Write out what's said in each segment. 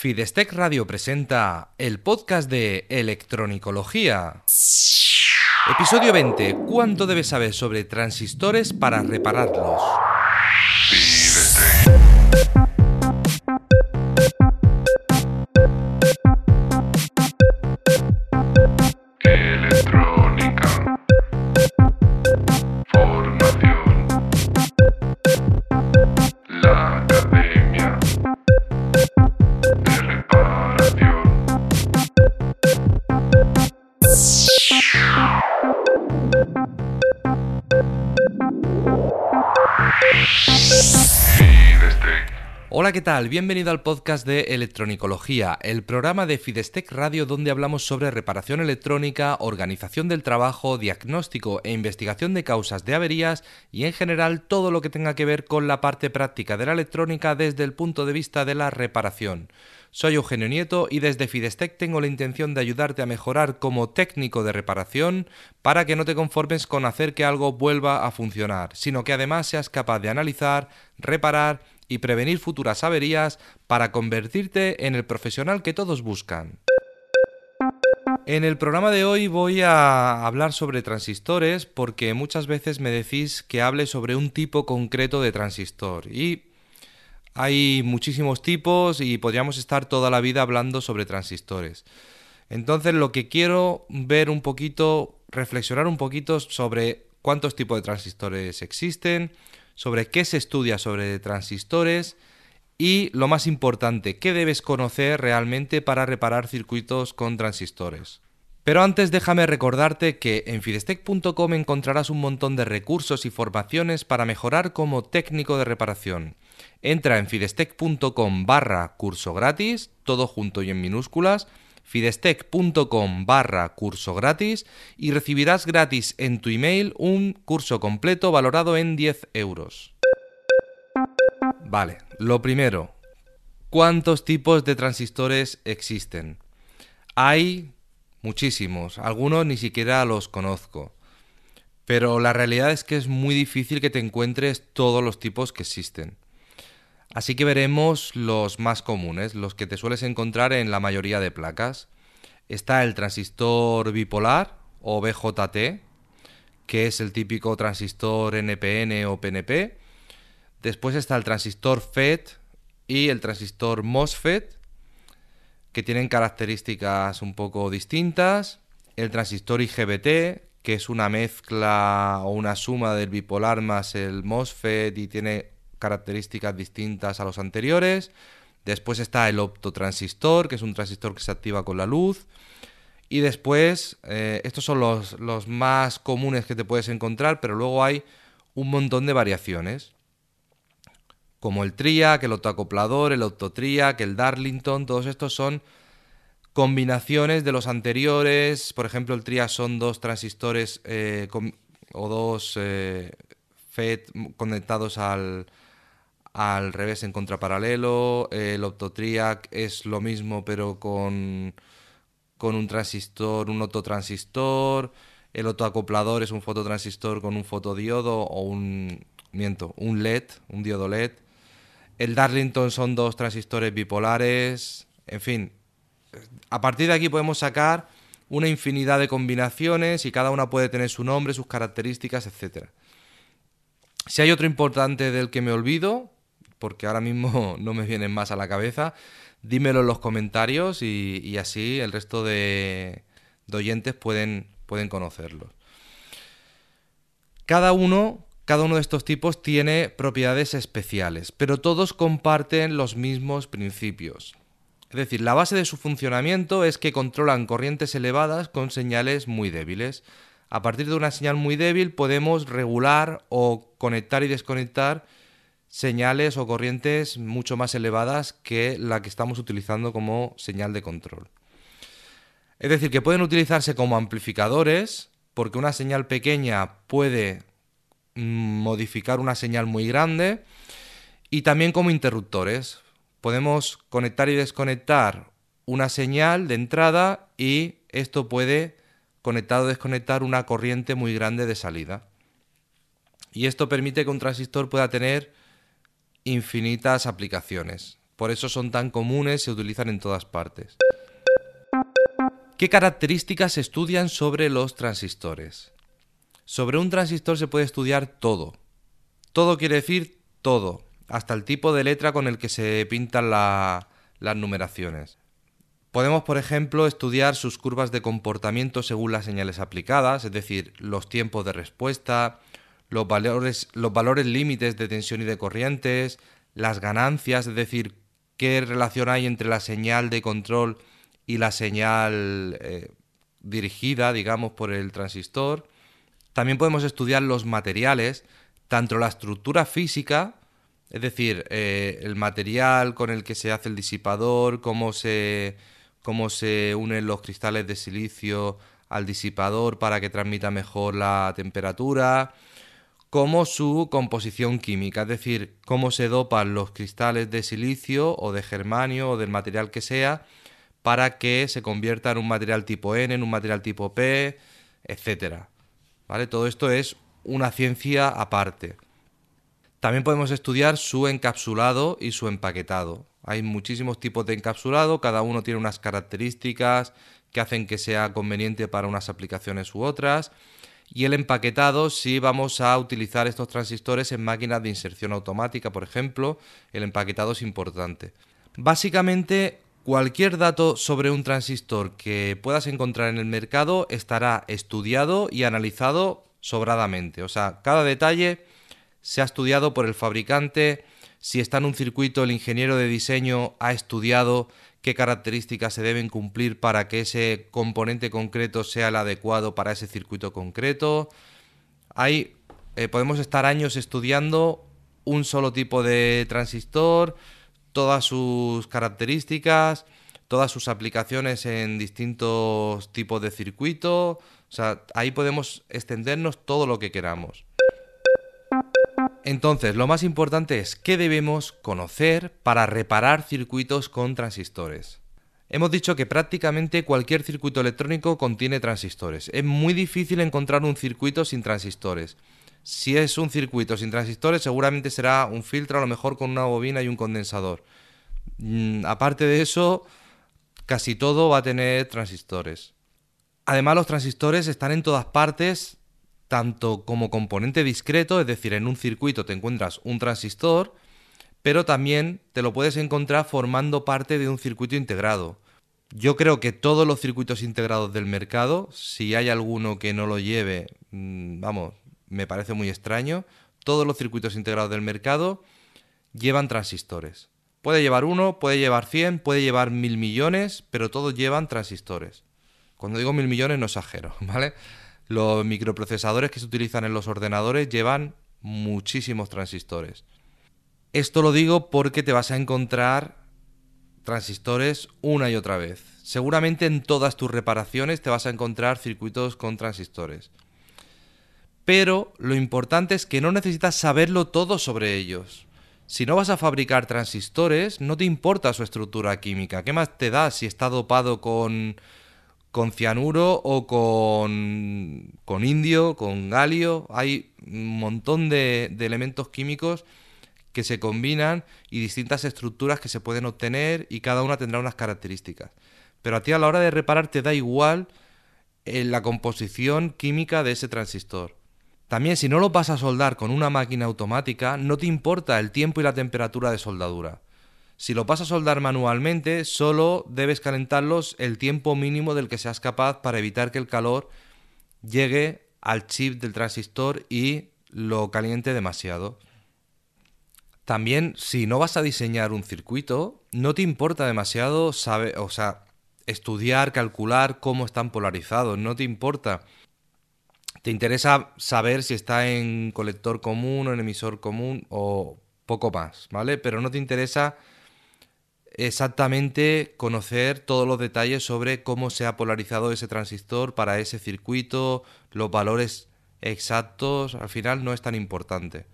Fidestec Radio presenta el podcast de Electronicología. Episodio 20. ¿Cuánto debes saber sobre transistores para repararlos? Hola, ¿qué tal? Bienvenido al podcast de Electronicología, el programa de Fidestec Radio donde hablamos sobre reparación electrónica, organización del trabajo, diagnóstico e investigación de causas de averías y en general todo lo que tenga que ver con la parte práctica de la electrónica desde el punto de vista de la reparación. Soy Eugenio Nieto y desde Fidestec tengo la intención de ayudarte a mejorar como técnico de reparación para que no te conformes con hacer que algo vuelva a funcionar, sino que además seas capaz de analizar, reparar y prevenir futuras averías para convertirte en el profesional que todos buscan. En el programa de hoy voy a hablar sobre transistores porque muchas veces me decís que hable sobre un tipo concreto de transistor y hay muchísimos tipos y podríamos estar toda la vida hablando sobre transistores. Entonces lo que quiero ver un poquito, reflexionar un poquito sobre cuántos tipos de transistores existen, sobre qué se estudia sobre transistores y lo más importante, qué debes conocer realmente para reparar circuitos con transistores. Pero antes déjame recordarte que en fidestec.com encontrarás un montón de recursos y formaciones para mejorar como técnico de reparación. Entra en fidestec.com barra curso gratis, todo junto y en minúsculas, fidestec.com barra curso gratis y recibirás gratis en tu email un curso completo valorado en 10 euros. Vale, lo primero, ¿cuántos tipos de transistores existen? Hay muchísimos, algunos ni siquiera los conozco. Pero la realidad es que es muy difícil que te encuentres todos los tipos que existen. Así que veremos los más comunes, los que te sueles encontrar en la mayoría de placas. Está el transistor bipolar o BJT, que es el típico transistor NPN o PNP. Después está el transistor FET y el transistor MOSFET, que tienen características un poco distintas. El transistor IGBT, que es una mezcla o una suma del bipolar más el MOSFET y tiene características distintas a los anteriores. Después está el optotransistor, que es un transistor que se activa con la luz. Y después, eh, estos son los, más comunes que te puedes encontrar, pero luego hay un montón de variaciones. Como el TRIAC, el autoacoplador, el optotriac, el Darlington, todos estos son combinaciones de los anteriores. Por ejemplo, el TRIAC son dos transistores eh, o dos eh, FET conectados al, al revés en contraparalelo. El optotriac es lo mismo pero con, con un transistor, un autotransistor. El autoacoplador es un fototransistor con un fotodiodo o un miento, un LED, un diodo LED. El Darlington son dos transistores bipolares. En fin, a partir de aquí podemos sacar una infinidad de combinaciones y cada una puede tener su nombre, sus características, etcétera. Si hay otro importante del que me olvido, porque ahora mismo no me vienen más a la cabeza, dímelo en los comentarios y, así el resto de, de oyentes pueden, pueden conocerlos. Cada uno, cada uno de estos tipos tiene propiedades especiales, pero todos comparten los mismos principios. Es decir, la base de su funcionamiento es que controlan corrientes elevadas con señales muy débiles. A partir de una señal muy débil podemos regular o conectar y desconectar señales o corrientes mucho más elevadas que la que estamos utilizando como señal de control. Es decir, que pueden utilizarse como amplificadores, porque una señal pequeña puede mm, modificar una señal muy grande, y también como interruptores. Podemos conectar y desconectar una señal de entrada y esto puede conectar o desconectar una corriente muy grande de salida. Y esto permite que un transistor pueda tener infinitas aplicaciones. Por eso son tan comunes, se utilizan en todas partes. ¿Qué características se estudian sobre los transistores? Sobre un transistor se puede estudiar todo. Todo quiere decir todo, hasta el tipo de letra con el que se pintan las numeraciones. Podemos, por ejemplo, estudiar sus curvas de comportamiento según las señales aplicadas, es decir, los tiempos de respuesta, los valores, los valores límites de tensión y de corrientes, las ganancias, es decir, qué relación hay entre la señal de control y la señal eh, dirigida, digamos, por el transistor. También podemos estudiar los materiales, tanto la estructura física, es decir, eh, el material con el que se hace el disipador, cómo se cómo se unen los cristales de silicio al disipador para que transmita mejor la temperatura, como su composición química, es decir, cómo se dopan los cristales de silicio o de germanio o del material que sea para que se convierta en un material tipo N, en un material tipo P, etcétera. ¿Vale? Todo esto es una ciencia aparte. También podemos estudiar su encapsulado y su empaquetado. Hay muchísimos tipos de encapsulado, cada uno tiene unas características que hacen que sea conveniente para unas aplicaciones u otras. Y el empaquetado, si vamos a utilizar estos transistores en máquinas de inserción automática, por ejemplo, el empaquetado es importante. Básicamente, cualquier dato sobre un transistor que puedas encontrar en el mercado estará estudiado y analizado sobradamente. O sea, cada detalle se ha estudiado por el fabricante, si está en un circuito, el ingeniero de diseño ha estudiado qué características se deben cumplir para que ese componente concreto sea el adecuado para ese circuito concreto. Hay, eh, podemos estar años estudiando un solo tipo de transistor, todas sus características, todas sus aplicaciones en distintos tipos de circuito. O sea, ahí podemos extendernos todo lo que queramos. Entonces, lo más importante es qué debemos conocer para reparar circuitos con transistores. Hemos dicho que prácticamente cualquier circuito electrónico contiene transistores. Es muy difícil encontrar un circuito sin transistores. Si es un circuito sin transistores, seguramente será un filtro, a lo mejor con una bobina y un condensador. Mm, aparte de eso, casi todo va a tener transistores. Además, los transistores están en todas partes tanto como componente discreto, es decir, en un circuito te encuentras un transistor, pero también te lo puedes encontrar formando parte de un circuito integrado. Yo creo que todos los circuitos integrados del mercado, si hay alguno que no lo lleve, mm, vamos, me parece muy extraño, todos los circuitos integrados del mercado llevan transistores. Puede llevar uno, puede llevar 100, puede llevar mil millones, pero todos llevan transistores. Cuando digo mil millones no exagero, ¿vale? Los microprocesadores que se utilizan en los ordenadores llevan muchísimos transistores. Esto lo digo porque te vas a encontrar transistores una y otra vez. Seguramente en todas tus reparaciones te vas a encontrar circuitos con transistores. Pero lo importante es que no necesitas saberlo todo sobre ellos. Si no vas a fabricar transistores, no te importa su estructura química. ¿Qué más te da si está dopado con con cianuro o con, con indio, con galio. Hay un montón de, de, elementos químicos que se combinan y distintas estructuras que se pueden obtener y cada una tendrá unas características. Pero a ti a la hora de reparar te da igual eh, la composición química de ese transistor. También si no lo vas a soldar con una máquina automática, no te importa el tiempo y la temperatura de soldadura. Si lo vas a soldar manualmente, solo debes calentarlos el tiempo mínimo del que seas capaz para evitar que el calor llegue al chip del transistor y lo caliente demasiado. También, si no vas a diseñar un circuito, no te importa demasiado saber, o sea, estudiar, calcular cómo están polarizados, no te importa. Te interesa saber si está en colector común o en emisor común o poco más, ¿vale? Pero no te interesa exactamente conocer todos los detalles sobre cómo se ha polarizado ese transistor para ese circuito, los valores exactos, al final no es tan importante.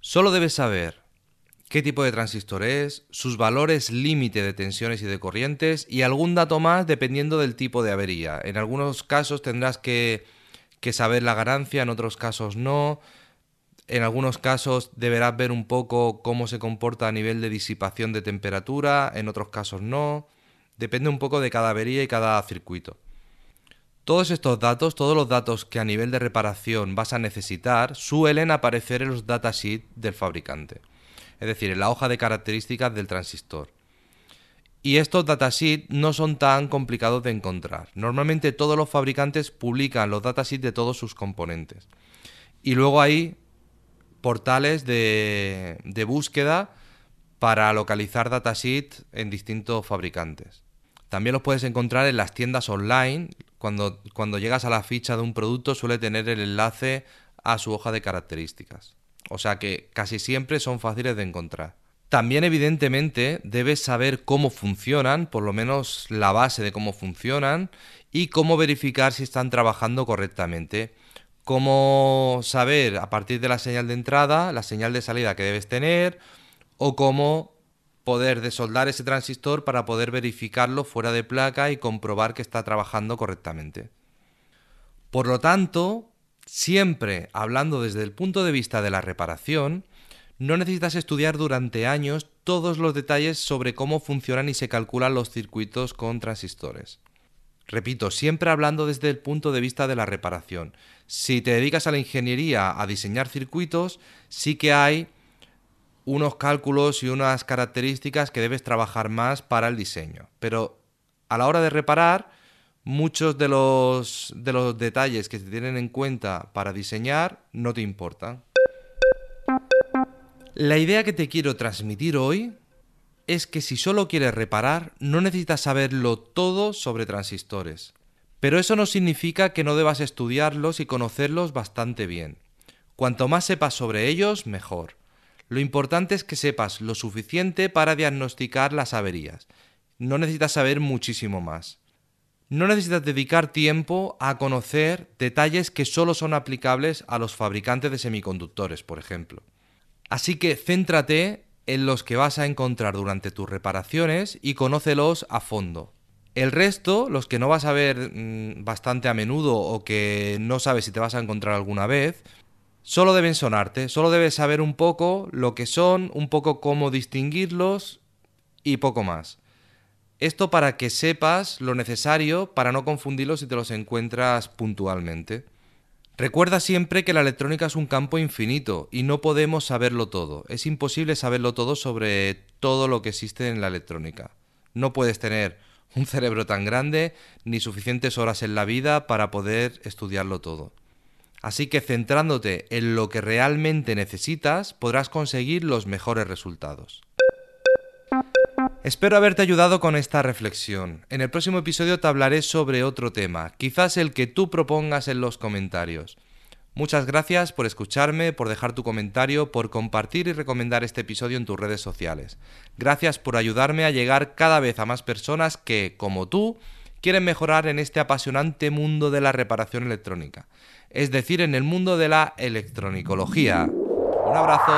Solo debes saber qué tipo de transistor es, sus valores límite de tensiones y de corrientes y algún dato más dependiendo del tipo de avería. En algunos casos tendrás que, que saber la ganancia, en otros casos no. En algunos casos deberás ver un poco cómo se comporta a nivel de disipación de temperatura, en otros casos no. Depende un poco de cada avería y cada circuito. Todos estos datos, todos los datos que a nivel de reparación vas a necesitar, suelen aparecer en los datasheets del fabricante, es decir, en la hoja de características del transistor. Y estos datasheets no son tan complicados de encontrar. Normalmente todos los fabricantes publican los datasheets de todos sus componentes. Y luego hay portales de, búsqueda para localizar datasheets en distintos fabricantes. También los puedes encontrar en las tiendas online. Cuando, cuando llegas a la ficha de un producto suele tener el enlace a su hoja de características. O sea que casi siempre son fáciles de encontrar. También evidentemente debes saber cómo funcionan, por lo menos la base de cómo funcionan y cómo verificar si están trabajando correctamente. Cómo saber a partir de la señal de entrada, la señal de salida que debes tener o cómo poder desoldar ese transistor para poder verificarlo fuera de placa y comprobar que está trabajando correctamente. Por lo tanto, siempre hablando desde el punto de vista de la reparación, no necesitas estudiar durante años todos los detalles sobre cómo funcionan y se calculan los circuitos con transistores. Repito, siempre hablando desde el punto de vista de la reparación. Si te dedicas a la ingeniería, a diseñar circuitos, sí que hay unos cálculos y unas características que debes trabajar más para el diseño. Pero a la hora de reparar, muchos de los, de los detalles que se tienen en cuenta para diseñar no te importan. La idea que te quiero transmitir hoy es que si solo quieres reparar, no necesitas saberlo todo sobre transistores. Pero eso no significa que no debas estudiarlos y conocerlos bastante bien. Cuanto más sepas sobre ellos, mejor. Lo importante es que sepas lo suficiente para diagnosticar las averías. No necesitas saber muchísimo más. No necesitas dedicar tiempo a conocer detalles que solo son aplicables a los fabricantes de semiconductores, por ejemplo. Así que céntrate en los que vas a encontrar durante tus reparaciones y conócelos a fondo. El resto, los que no vas a ver mm, bastante a menudo o que no sabes si te vas a encontrar alguna vez, Solo deben sonarte, solo debes saber un poco lo que son, un poco cómo distinguirlos y poco más. Esto para que sepas lo necesario para no confundirlos si te los encuentras puntualmente. Recuerda siempre que la electrónica es un campo infinito y no podemos saberlo todo. Es imposible saberlo todo sobre todo lo que existe en la electrónica. No puedes tener un cerebro tan grande ni suficientes horas en la vida para poder estudiarlo todo. Así que centrándote en lo que realmente necesitas, podrás conseguir los mejores resultados. Espero haberte ayudado con esta reflexión. En el próximo episodio te hablaré sobre otro tema, quizás el que tú propongas en los comentarios. Muchas gracias por escucharme, por dejar tu comentario, por compartir y recomendar este episodio en tus redes sociales. Gracias por ayudarme a llegar cada vez a más personas que, como tú, quieren mejorar en este apasionante mundo de la reparación electrónica es decir, en el mundo de la electronicología. Un abrazo.